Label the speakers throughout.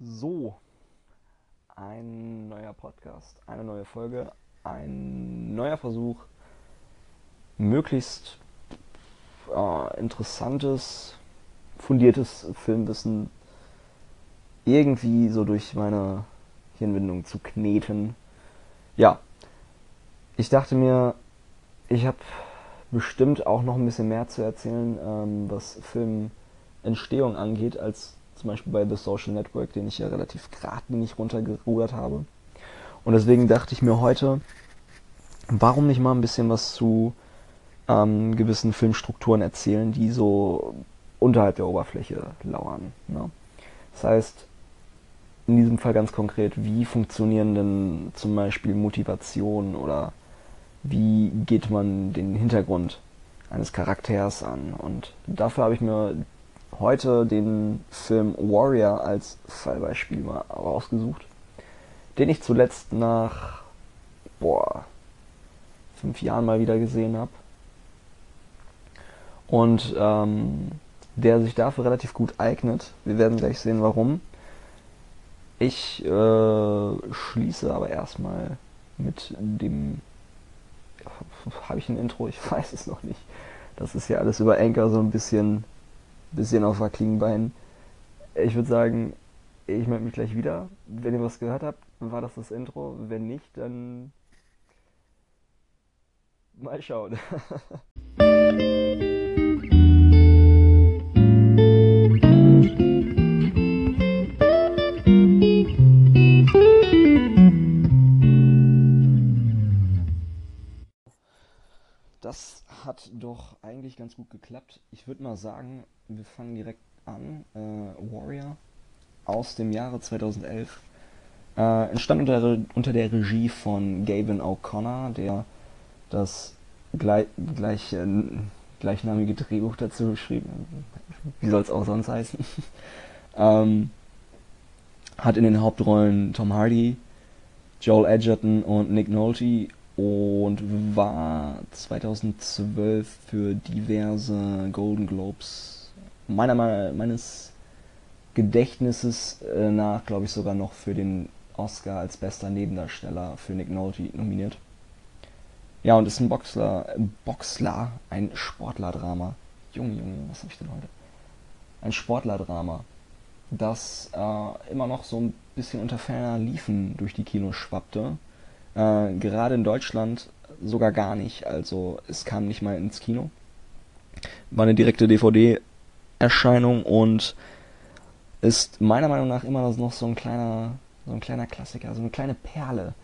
Speaker 1: So, ein neuer Podcast, eine neue Folge, ein neuer Versuch, möglichst äh, interessantes, fundiertes Filmwissen irgendwie so durch meine Hirnwindung zu kneten. Ja, ich dachte mir, ich habe bestimmt auch noch ein bisschen mehr zu erzählen, ähm, was Filmentstehung angeht, als zum Beispiel bei The Social Network, den ich ja relativ geradlinig runtergerudert habe. Und deswegen dachte ich mir heute, warum nicht mal ein bisschen was zu ähm, gewissen Filmstrukturen erzählen, die so unterhalb der Oberfläche lauern. Ne? Das heißt, in diesem Fall ganz konkret, wie funktionieren denn zum Beispiel Motivation oder wie geht man den Hintergrund eines Charakters an? Und dafür habe ich mir heute den Film Warrior als Fallbeispiel mal rausgesucht, den ich zuletzt nach boah, fünf Jahren mal wieder gesehen habe. Und ähm, der sich dafür relativ gut eignet. Wir werden gleich sehen, warum. Ich äh, schließe aber erstmal mit dem. Habe ich ein Intro? Ich weiß es noch nicht. Das ist ja alles über Anchor so ein bisschen bisschen auf Beinen. Ich würde sagen, ich melde mich gleich wieder. Wenn ihr was gehört habt, war das das Intro. Wenn nicht, dann mal schauen. hat doch eigentlich ganz gut geklappt. Ich würde mal sagen, wir fangen direkt an. Äh, Warrior aus dem Jahre 2011. Äh, entstand unter, unter der Regie von Gavin O'Connor, der das gleich, gleich, äh, gleichnamige Drehbuch dazu geschrieben Wie soll es auch sonst heißen? ähm, hat in den Hauptrollen Tom Hardy, Joel Edgerton und Nick Nolte und war 2012 für diverse Golden Globes meiner meines Gedächtnisses äh, nach, glaube ich, sogar noch für den Oscar als bester Nebendarsteller für Nick Nolte nominiert. Ja, und ist ein Boxler, Boxler, ein Sportlerdrama. Junge, Junge, was habe ich denn heute? Ein Sportlerdrama, das äh, immer noch so ein bisschen unter ferner Liefen durch die Kinos schwappte äh, gerade in Deutschland sogar gar nicht. Also es kam nicht mal ins Kino. War eine direkte DVD-Erscheinung und ist meiner Meinung nach immer noch so ein kleiner, so ein kleiner Klassiker, so eine kleine Perle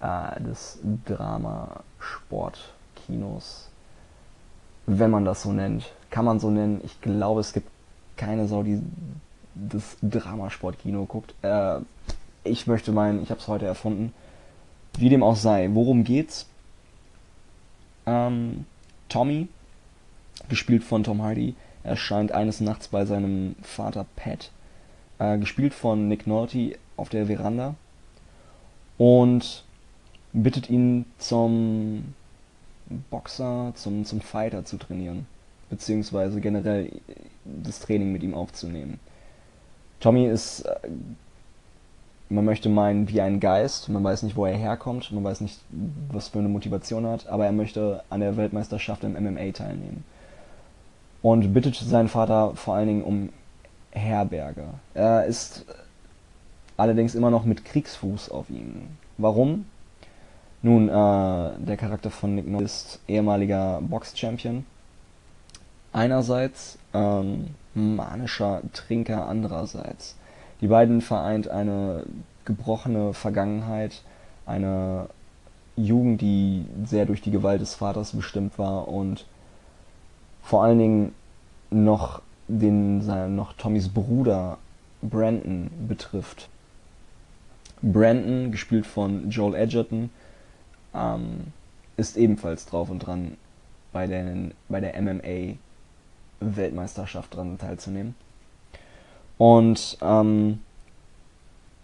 Speaker 1: äh, des Drama-Sport-Kinos. Wenn man das so nennt. Kann man so nennen. Ich glaube, es gibt keine Sau, die das Dramasportkino guckt. Äh, ich möchte meinen, ich habe es heute erfunden. Wie dem auch sei, worum geht's? Ähm, Tommy, gespielt von Tom Hardy, erscheint eines Nachts bei seinem Vater Pat, äh, gespielt von Nick Nolte, auf der Veranda und bittet ihn zum Boxer, zum, zum Fighter zu trainieren, beziehungsweise generell das Training mit ihm aufzunehmen. Tommy ist äh, man möchte meinen, wie ein Geist, man weiß nicht, wo er herkommt, man weiß nicht, was für eine Motivation er hat, aber er möchte an der Weltmeisterschaft im MMA teilnehmen. Und bittet seinen Vater vor allen Dingen um Herberge. Er ist allerdings immer noch mit Kriegsfuß auf ihm. Warum? Nun, äh, der Charakter von Nick Nolte ist ehemaliger Box-Champion. Einerseits ähm, manischer Trinker andererseits. Die beiden vereint eine gebrochene Vergangenheit, eine Jugend, die sehr durch die Gewalt des Vaters bestimmt war und vor allen Dingen noch den noch Tommys Bruder Brandon betrifft. Brandon, gespielt von Joel Edgerton, ähm, ist ebenfalls drauf und dran, bei, den, bei der MMA-Weltmeisterschaft dran teilzunehmen. Und ähm,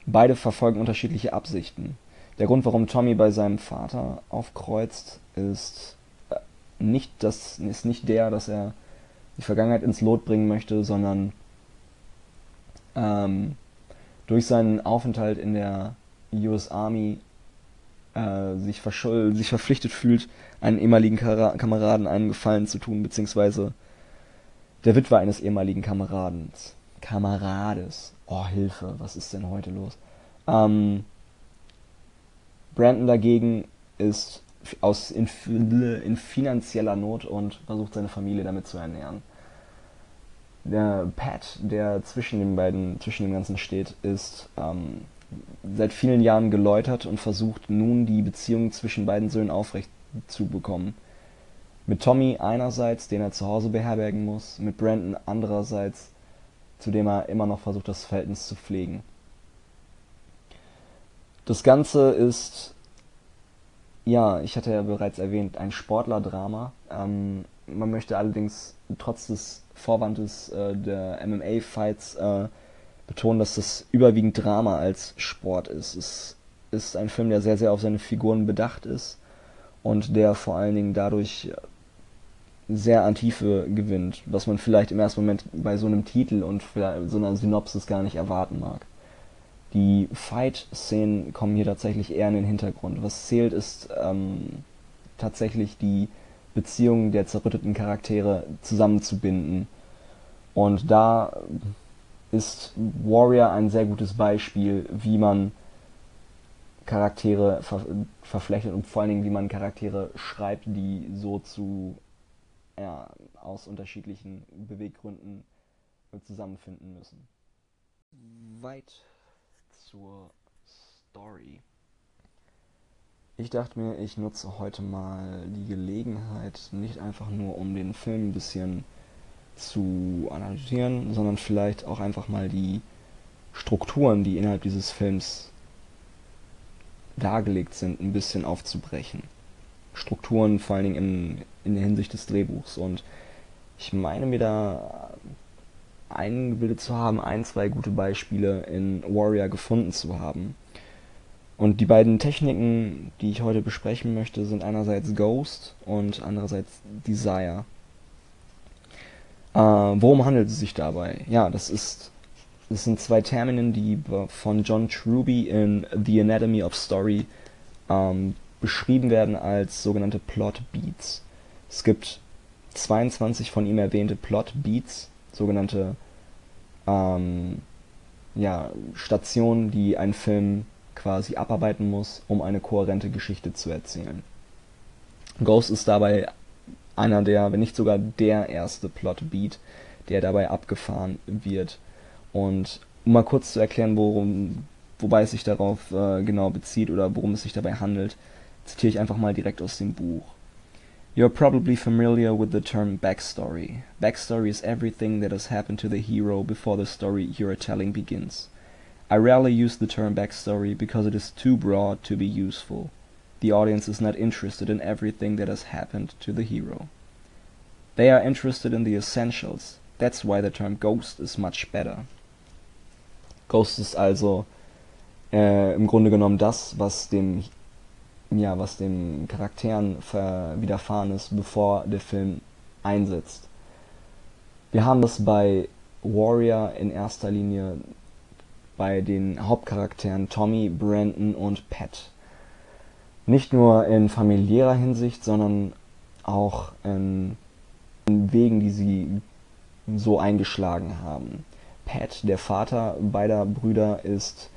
Speaker 1: beide verfolgen unterschiedliche Absichten. Der Grund, warum Tommy bei seinem Vater aufkreuzt, ist äh, nicht, das, ist nicht der, dass er die Vergangenheit ins Lot bringen möchte, sondern ähm, durch seinen Aufenthalt in der US Army äh, sich, sich verpflichtet fühlt, einen ehemaligen Kara Kameraden einen Gefallen zu tun, beziehungsweise der Witwe eines ehemaligen Kameradens. Kamerades. Oh, Hilfe, was ist denn heute los? Ähm, Brandon dagegen ist aus in, in finanzieller Not und versucht seine Familie damit zu ernähren. Der Pat, der zwischen den beiden, zwischen dem Ganzen steht, ist ähm, seit vielen Jahren geläutert und versucht nun die Beziehung zwischen beiden Söhnen aufrecht zu bekommen. Mit Tommy einerseits, den er zu Hause beherbergen muss, mit Brandon andererseits, zu dem er immer noch versucht, das Verhältnis zu pflegen. Das Ganze ist, ja, ich hatte ja bereits erwähnt, ein Sportlerdrama. Ähm, man möchte allerdings trotz des Vorwandes äh, der MMA-Fights äh, betonen, dass das überwiegend Drama als Sport ist. Es ist ein Film, der sehr, sehr auf seine Figuren bedacht ist und der vor allen Dingen dadurch sehr an Tiefe gewinnt, was man vielleicht im ersten Moment bei so einem Titel und so einer Synopsis gar nicht erwarten mag. Die Fight-Szenen kommen hier tatsächlich eher in den Hintergrund. Was zählt, ist ähm, tatsächlich die Beziehungen der zerrütteten Charaktere zusammenzubinden. Und da ist Warrior ein sehr gutes Beispiel, wie man Charaktere ver verflechtet und vor allen Dingen, wie man Charaktere schreibt, die so zu ja, aus unterschiedlichen Beweggründen zusammenfinden müssen. Weit zur Story. Ich dachte mir, ich nutze heute mal die Gelegenheit, nicht einfach nur um den Film ein bisschen zu analysieren, sondern vielleicht auch einfach mal die Strukturen, die innerhalb dieses Films dargelegt sind, ein bisschen aufzubrechen. Strukturen vor allen Dingen in, in der Hinsicht des Drehbuchs. Und ich meine mir da eingebildet zu haben, ein, zwei gute Beispiele in Warrior gefunden zu haben. Und die beiden Techniken, die ich heute besprechen möchte, sind einerseits Ghost und andererseits Desire. Äh, worum handelt es sich dabei? Ja, das ist das sind zwei Terminen, die von John Truby in The Anatomy of Story ähm, beschrieben werden als sogenannte Plot Beats. Es gibt 22 von ihm erwähnte Plot Beats, sogenannte ähm, ja, Stationen, die ein Film quasi abarbeiten muss, um eine kohärente Geschichte zu erzählen. Ghost ist dabei einer der, wenn nicht sogar der erste Plot-Beat, der dabei abgefahren wird. Und um mal kurz zu erklären, worum, wobei es sich darauf äh, genau bezieht oder worum es sich dabei handelt, zitiere ich einfach mal direkt aus dem Buch. You're probably familiar with the term backstory. Backstory is everything that has happened to the hero before the story you're telling begins. I rarely use the term backstory because it is too broad to be useful. The audience is not interested in everything that has happened to the hero. They are interested in the essentials. That's why the term Ghost is much better. Ghost ist also äh, im Grunde genommen das, was dem ja, was den Charakteren widerfahren ist, bevor der Film einsetzt. Wir haben das bei Warrior in erster Linie bei den Hauptcharakteren Tommy, Brandon und Pat nicht nur in familiärer Hinsicht, sondern auch in, Wegen, die sie so eingeschlagen haben. Pat, der Vater beider Brüder, ist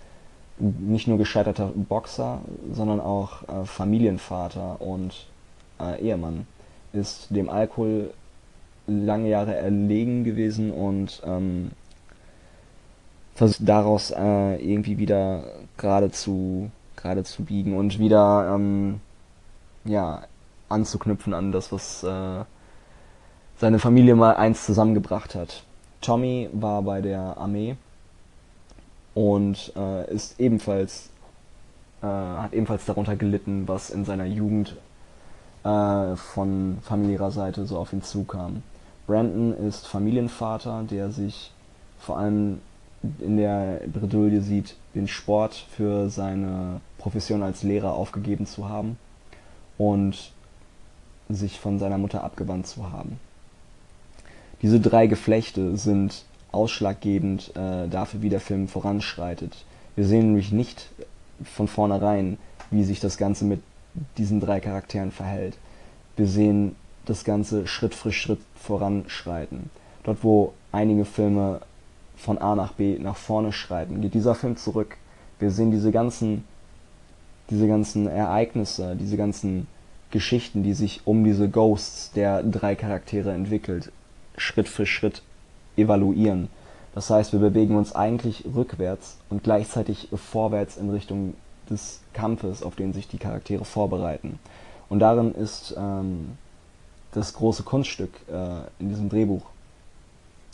Speaker 1: nicht nur gescheiterter Boxer, sondern auch äh, Familienvater und äh, Ehemann. Ist dem Alkohol lange Jahre erlegen gewesen und ähm, versucht daraus äh, irgendwie wieder gerade zu gerade zu biegen und wieder ähm, ja, anzuknüpfen an das, was äh, seine Familie mal einst zusammengebracht hat. Tommy war bei der Armee und äh, ist ebenfalls äh, hat ebenfalls darunter gelitten, was in seiner Jugend äh, von familiärer Seite so auf ihn zukam. Brandon ist Familienvater, der sich vor allem in der Bredouille sieht, den Sport für seine Profession als Lehrer aufgegeben zu haben und sich von seiner Mutter abgewandt zu haben. Diese drei Geflechte sind ausschlaggebend äh, dafür, wie der Film voranschreitet. Wir sehen nämlich nicht von vornherein, wie sich das Ganze mit diesen drei Charakteren verhält. Wir sehen das Ganze Schritt für Schritt voranschreiten. Dort, wo einige Filme von A nach B nach vorne schreiten, geht dieser Film zurück. Wir sehen diese ganzen, diese ganzen Ereignisse, diese ganzen Geschichten, die sich um diese Ghosts der drei Charaktere entwickelt, Schritt für Schritt evaluieren. Das heißt, wir bewegen uns eigentlich rückwärts und gleichzeitig vorwärts in Richtung des Kampfes, auf den sich die Charaktere vorbereiten. Und darin ist ähm, das große Kunststück äh, in diesem Drehbuch,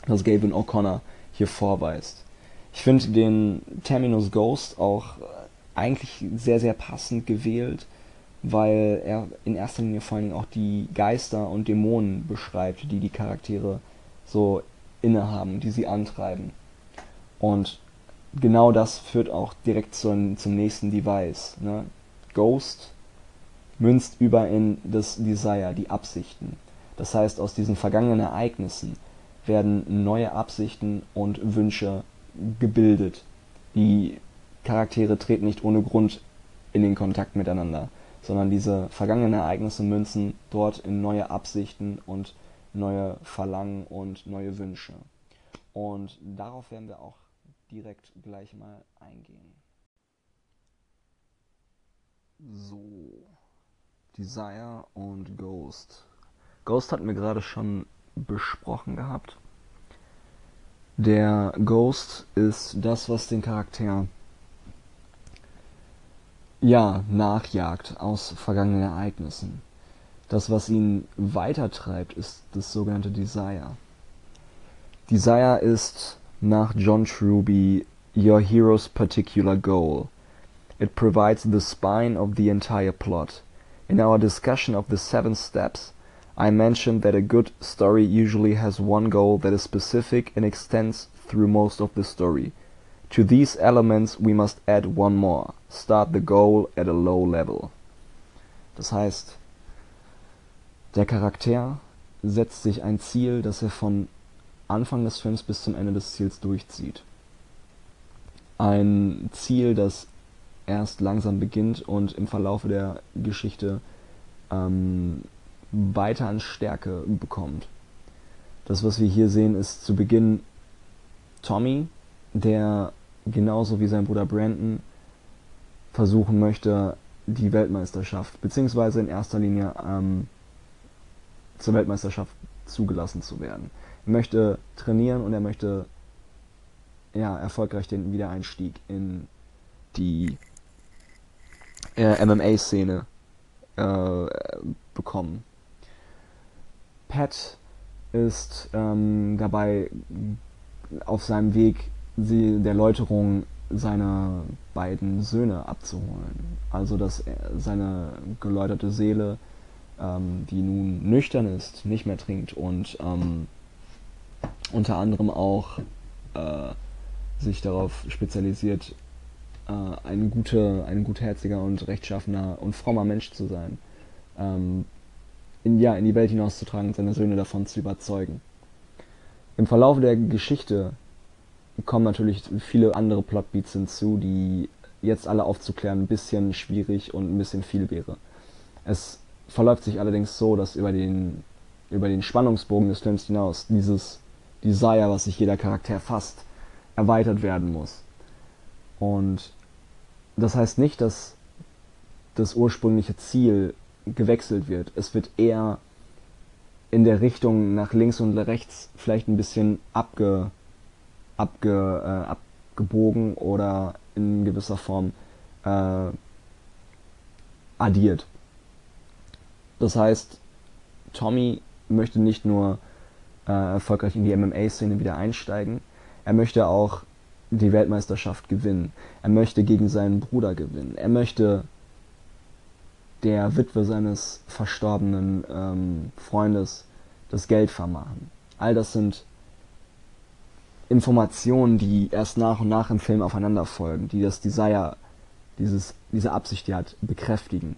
Speaker 1: das Gavin O'Connor hier vorweist. Ich finde den Terminus Ghost auch äh, eigentlich sehr, sehr passend gewählt, weil er in erster Linie vor allen Dingen auch die Geister und Dämonen beschreibt, die die Charaktere so innehaben, die sie antreiben. Und genau das führt auch direkt zum, zum nächsten Device. Ne? Ghost münzt über in das Desire, die Absichten. Das heißt, aus diesen vergangenen Ereignissen werden neue Absichten und Wünsche gebildet. Die Charaktere treten nicht ohne Grund in den Kontakt miteinander, sondern diese vergangenen Ereignisse münzen dort in neue Absichten und neue Verlangen und neue Wünsche. Und darauf werden wir auch direkt gleich mal eingehen. So, Desire und Ghost. Ghost hatten wir gerade schon besprochen gehabt. Der Ghost ist das, was den Charakter ja nachjagt aus vergangenen Ereignissen. Das, was ihn weitertreibt, ist das sogenannte Desire. Desire ist nach John Truby your hero's particular goal. It provides the spine of the entire plot. In our discussion of the seven steps, I mentioned that a good story usually has one goal that is specific and extends through most of the story. To these elements we must add one more. Start the goal at a low level. Das heißt, Der Charakter setzt sich ein Ziel, das er von Anfang des Films bis zum Ende des Ziels durchzieht. Ein Ziel, das erst langsam beginnt und im Verlaufe der Geschichte ähm, weiter an Stärke bekommt. Das, was wir hier sehen, ist zu Beginn Tommy, der genauso wie sein Bruder Brandon versuchen möchte, die Weltmeisterschaft, beziehungsweise in erster Linie ähm, zur Weltmeisterschaft zugelassen zu werden. Er möchte trainieren und er möchte ja, erfolgreich den Wiedereinstieg in die äh, MMA-Szene äh, bekommen. Pat ist ähm, dabei auf seinem Weg sie, der Läuterung seine beiden Söhne abzuholen. Also dass seine geläuterte Seele ähm, die nun nüchtern ist, nicht mehr trinkt und ähm, unter anderem auch äh, sich darauf spezialisiert, äh, ein, gute, ein gutherziger und rechtschaffener und frommer Mensch zu sein. Ähm, in, ja, in die Welt hinauszutragen und seine Söhne davon zu überzeugen. Im Verlauf der Geschichte kommen natürlich viele andere Plotbeats hinzu, die jetzt alle aufzuklären ein bisschen schwierig und ein bisschen viel wäre. Es verläuft sich allerdings so, dass über den, über den Spannungsbogen des Films hinaus dieses Desire, was sich jeder Charakter fasst, erweitert werden muss. Und das heißt nicht, dass das ursprüngliche Ziel gewechselt wird. Es wird eher in der Richtung nach links und rechts vielleicht ein bisschen abge, abge, äh, abgebogen oder in gewisser Form äh, addiert. Das heißt, Tommy möchte nicht nur äh, erfolgreich in die MMA-Szene wieder einsteigen, er möchte auch die Weltmeisterschaft gewinnen. Er möchte gegen seinen Bruder gewinnen. Er möchte der Witwe seines verstorbenen ähm, Freundes das Geld vermachen. All das sind Informationen, die erst nach und nach im Film aufeinander folgen, die das Desire, dieses, diese Absicht, die hat, bekräftigen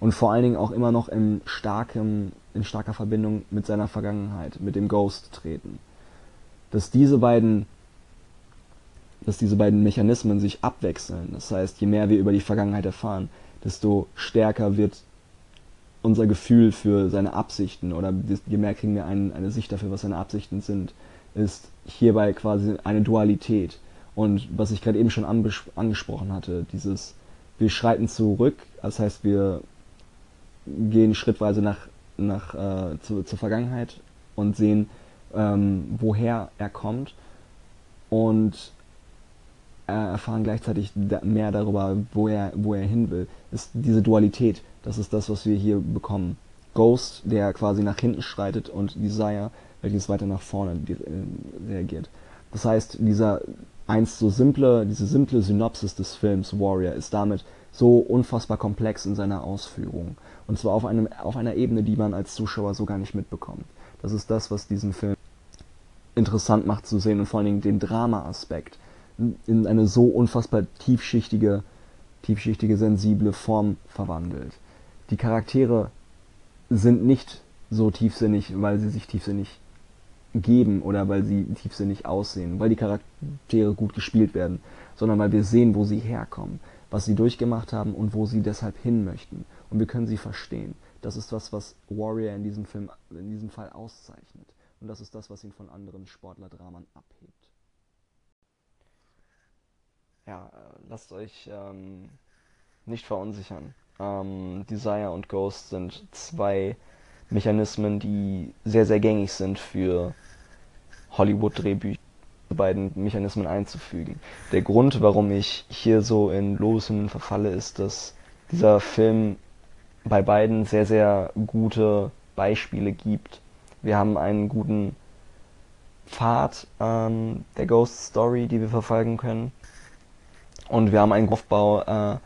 Speaker 1: und vor allen Dingen auch immer noch in, starkem, in starker Verbindung mit seiner Vergangenheit, mit dem Ghost treten. dass diese beiden dass diese beiden Mechanismen sich abwechseln. Das heißt, je mehr wir über die Vergangenheit erfahren, desto stärker wird unser Gefühl für seine Absichten oder je mehr kriegen wir ein, eine Sicht dafür, was seine Absichten sind, ist hierbei quasi eine Dualität. Und was ich gerade eben schon angesprochen hatte, dieses, wir schreiten zurück, das heißt, wir gehen schrittweise nach, nach äh, zu, zur Vergangenheit und sehen, ähm, woher er kommt und äh, erfahren gleichzeitig mehr darüber, wo er, wo er hin will. Ist diese Dualität, das ist das, was wir hier bekommen. Ghost, der quasi nach hinten schreitet und Desire, welches weiter nach vorne äh, reagiert. Das heißt, dieser einst so simple, diese simple Synopsis des Films Warrior ist damit so unfassbar komplex in seiner Ausführung. Und zwar auf, einem, auf einer Ebene, die man als Zuschauer so gar nicht mitbekommt. Das ist das, was diesen Film interessant macht zu sehen und vor allen Dingen den Drama-Aspekt in eine so unfassbar tiefschichtige, tiefschichtige, sensible Form verwandelt. Die Charaktere sind nicht so tiefsinnig, weil sie sich tiefsinnig geben oder weil sie tiefsinnig aussehen, weil die Charaktere gut gespielt werden, sondern weil wir sehen, wo sie herkommen, was sie durchgemacht haben und wo sie deshalb hin möchten. Und wir können sie verstehen. Das ist das, was Warrior in diesem Film, in diesem Fall auszeichnet. Und das ist das, was ihn von anderen Sportlerdramen abhebt ja, lasst euch ähm, nicht verunsichern. Ähm, Desire und Ghost sind zwei Mechanismen, die sehr, sehr gängig sind für Hollywood-Drehbücher beiden Mechanismen einzufügen. Der Grund, warum ich hier so in Losungen verfalle, ist, dass dieser Film bei beiden sehr, sehr gute Beispiele gibt. Wir haben einen guten Pfad ähm, der Ghost Story, die wir verfolgen können. Und wir haben einen Aufbau äh,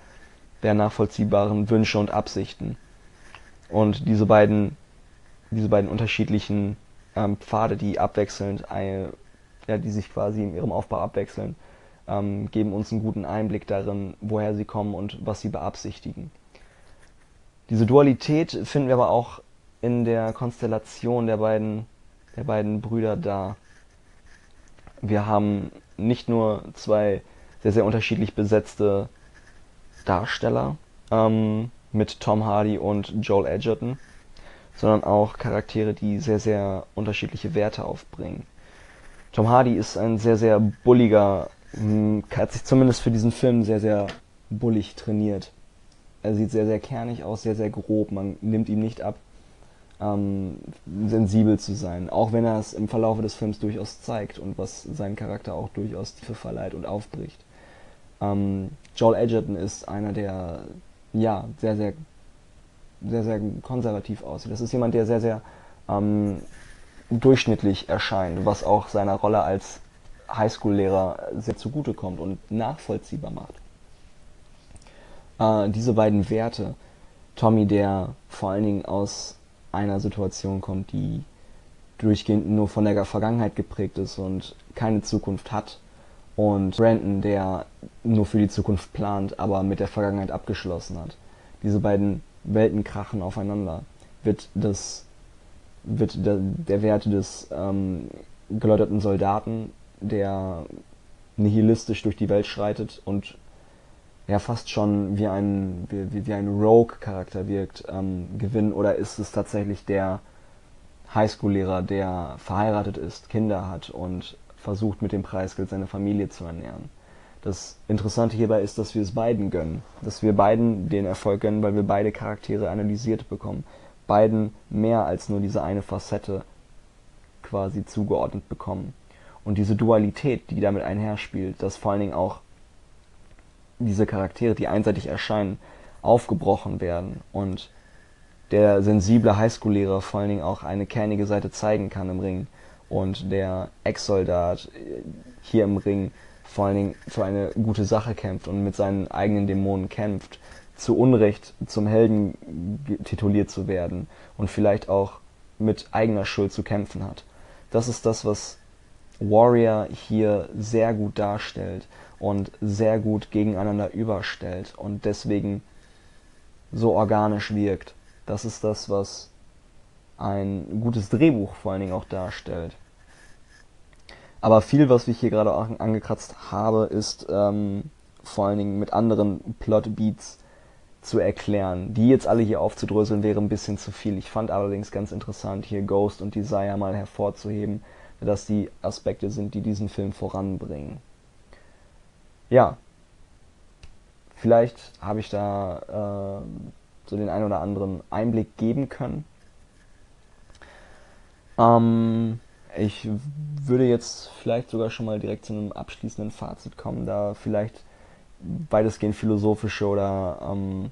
Speaker 1: der nachvollziehbaren Wünsche und Absichten. Und diese beiden, diese beiden unterschiedlichen ähm, Pfade, die abwechselnd, eine, ja, die sich quasi in ihrem Aufbau abwechseln, ähm, geben uns einen guten Einblick darin, woher sie kommen und was sie beabsichtigen. Diese Dualität finden wir aber auch in der Konstellation der beiden, der beiden Brüder da. Wir haben nicht nur zwei sehr, sehr unterschiedlich besetzte Darsteller ähm, mit Tom Hardy und Joel Edgerton, sondern auch Charaktere, die sehr, sehr unterschiedliche Werte aufbringen. Tom Hardy ist ein sehr, sehr bulliger, hat sich zumindest für diesen Film sehr, sehr bullig trainiert. Er sieht sehr, sehr kernig aus, sehr, sehr grob. Man nimmt ihm nicht ab, ähm, sensibel zu sein. Auch wenn er es im Verlauf des Films durchaus zeigt und was seinen Charakter auch durchaus Tiefe verleiht und aufbricht. Ähm, Joel Edgerton ist einer, der ja sehr, sehr, sehr, sehr konservativ aussieht. Das ist jemand, der sehr, sehr ähm, durchschnittlich erscheint, was auch seiner Rolle als Highschool-Lehrer sehr zugutekommt und nachvollziehbar macht. Äh, diese beiden Werte, Tommy, der vor allen Dingen aus einer Situation kommt, die durchgehend nur von der Vergangenheit geprägt ist und keine Zukunft hat, und Brandon, der nur für die Zukunft plant, aber mit der Vergangenheit abgeschlossen hat. Diese beiden Welten krachen aufeinander. Wird das wird der, der Wert des ähm, geläuterten Soldaten, der nihilistisch durch die Welt schreitet und ja fast schon wie ein wie, wie ein Rogue-Charakter wirkt, ähm, gewinnen oder ist es tatsächlich der Highschool-Lehrer, der verheiratet ist, Kinder hat und versucht mit dem Preisgeld seine Familie zu ernähren. Das Interessante hierbei ist, dass wir es beiden gönnen. Dass wir beiden den Erfolg gönnen, weil wir beide Charaktere analysiert bekommen. Beiden mehr als nur diese eine Facette quasi zugeordnet bekommen. Und diese Dualität, die damit einherspielt, dass vor allen Dingen auch diese Charaktere, die einseitig erscheinen, aufgebrochen werden und der sensible Highschool-Lehrer vor allen Dingen auch eine kernige Seite zeigen kann im Ring und der Ex-Soldat hier im Ring vor allen Dingen für eine gute Sache kämpft und mit seinen eigenen Dämonen kämpft, zu Unrecht zum Helden tituliert zu werden und vielleicht auch mit eigener Schuld zu kämpfen hat. Das ist das, was Warrior hier sehr gut darstellt und sehr gut gegeneinander überstellt und deswegen so organisch wirkt. Das ist das, was ein gutes Drehbuch vor allen Dingen auch darstellt. Aber viel, was ich hier gerade angekratzt habe, ist ähm, vor allen Dingen mit anderen Plot-Beats zu erklären. Die jetzt alle hier aufzudröseln, wäre ein bisschen zu viel. Ich fand allerdings ganz interessant, hier Ghost und Desire mal hervorzuheben, dass die Aspekte sind, die diesen Film voranbringen. Ja, vielleicht habe ich da äh, so den einen oder anderen Einblick geben können. Ähm, ich würde jetzt vielleicht sogar schon mal direkt zu einem abschließenden Fazit kommen, da vielleicht weitestgehend philosophische oder ähm,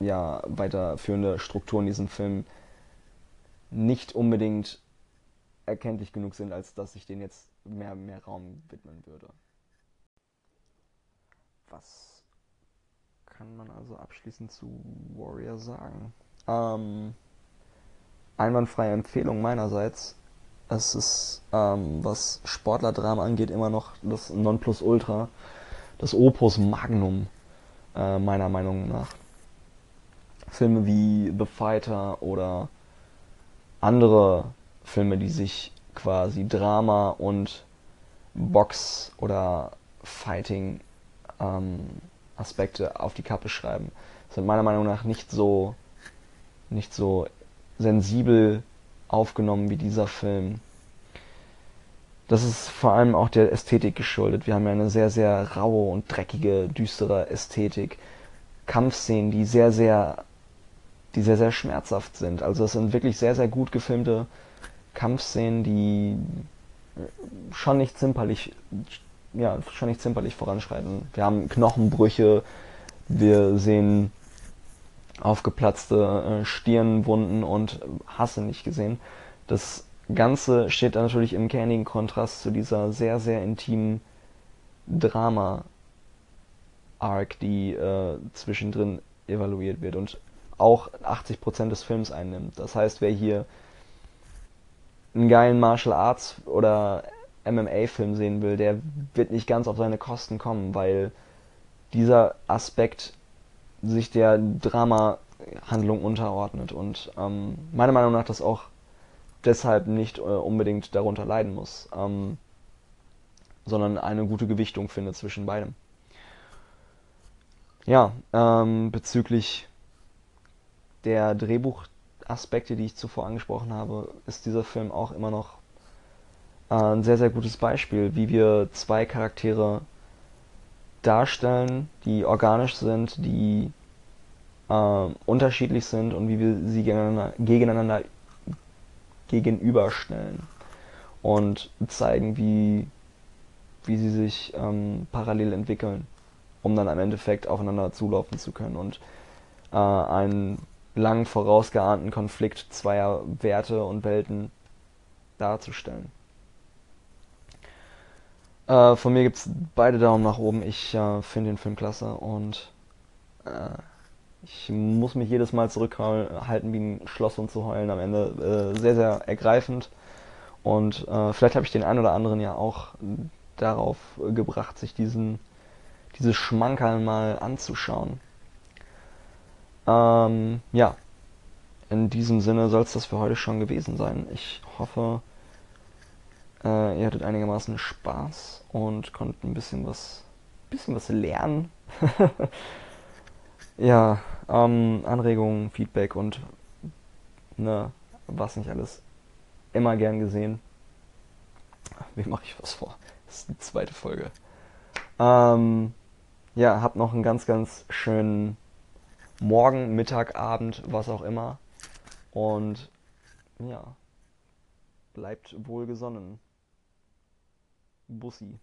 Speaker 1: ja, weiterführende Strukturen in diesem Film nicht unbedingt erkenntlich genug sind, als dass ich denen jetzt mehr, mehr Raum widmen würde. Was kann man also abschließend zu Warrior sagen? Ähm, einwandfreie Empfehlung meinerseits. Es ist, ähm, was Sportlerdrama angeht, immer noch das Nonplusultra, das Opus Magnum, äh, meiner Meinung nach. Filme wie The Fighter oder andere Filme, die sich quasi Drama und Box oder Fighting ähm, Aspekte auf die Kappe schreiben, sind meiner Meinung nach nicht so nicht so sensibel aufgenommen wie dieser Film. Das ist vor allem auch der Ästhetik geschuldet. Wir haben ja eine sehr, sehr raue und dreckige, düstere Ästhetik. Kampfszenen, die sehr, sehr, die sehr, sehr schmerzhaft sind. Also es sind wirklich sehr, sehr gut gefilmte Kampfszenen, die schon nicht zimperlich, ja, nicht zimperlich voranschreiten. Wir haben Knochenbrüche, wir sehen aufgeplatzte äh, Stirnwunden und Hasse nicht gesehen. Das Ganze steht natürlich im kernigen Kontrast zu dieser sehr, sehr intimen Drama-Arc, die äh, zwischendrin evaluiert wird und auch 80% des Films einnimmt. Das heißt, wer hier einen geilen Martial Arts oder MMA-Film sehen will, der wird nicht ganz auf seine Kosten kommen, weil dieser Aspekt sich der Drama-Handlung unterordnet und ähm, meiner Meinung nach das auch deshalb nicht äh, unbedingt darunter leiden muss, ähm, sondern eine gute Gewichtung findet zwischen beidem. Ja, ähm, bezüglich der Drehbuchaspekte, die ich zuvor angesprochen habe, ist dieser Film auch immer noch ein sehr, sehr gutes Beispiel, wie wir zwei Charaktere darstellen, die organisch sind, die äh, unterschiedlich sind und wie wir sie gegeneinander, gegeneinander gegenüberstellen und zeigen, wie, wie sie sich ähm, parallel entwickeln, um dann am Endeffekt aufeinander zulaufen zu können und äh, einen lang vorausgeahnten Konflikt zweier Werte und Welten darzustellen. Äh, von mir gibt es beide Daumen nach oben. Ich äh, finde den Film klasse und äh, ich muss mich jedes Mal zurückhalten, wie ein Schloss und zu heulen am Ende. Äh, sehr, sehr ergreifend. Und äh, vielleicht habe ich den einen oder anderen ja auch darauf gebracht, sich diesen, diese Schmankerl mal anzuschauen. Ähm, ja, in diesem Sinne soll es das für heute schon gewesen sein. Ich hoffe, äh, ihr hattet einigermaßen Spaß und konntet ein bisschen was, bisschen was lernen. ja, ähm, Anregungen, Feedback und ne, was nicht alles. Immer gern gesehen. Wie mache ich was vor? Das ist die zweite Folge. Ähm, ja, habt noch einen ganz, ganz schönen Morgen, Mittag, Abend, was auch immer. Und ja, bleibt wohlgesonnen. Bussi.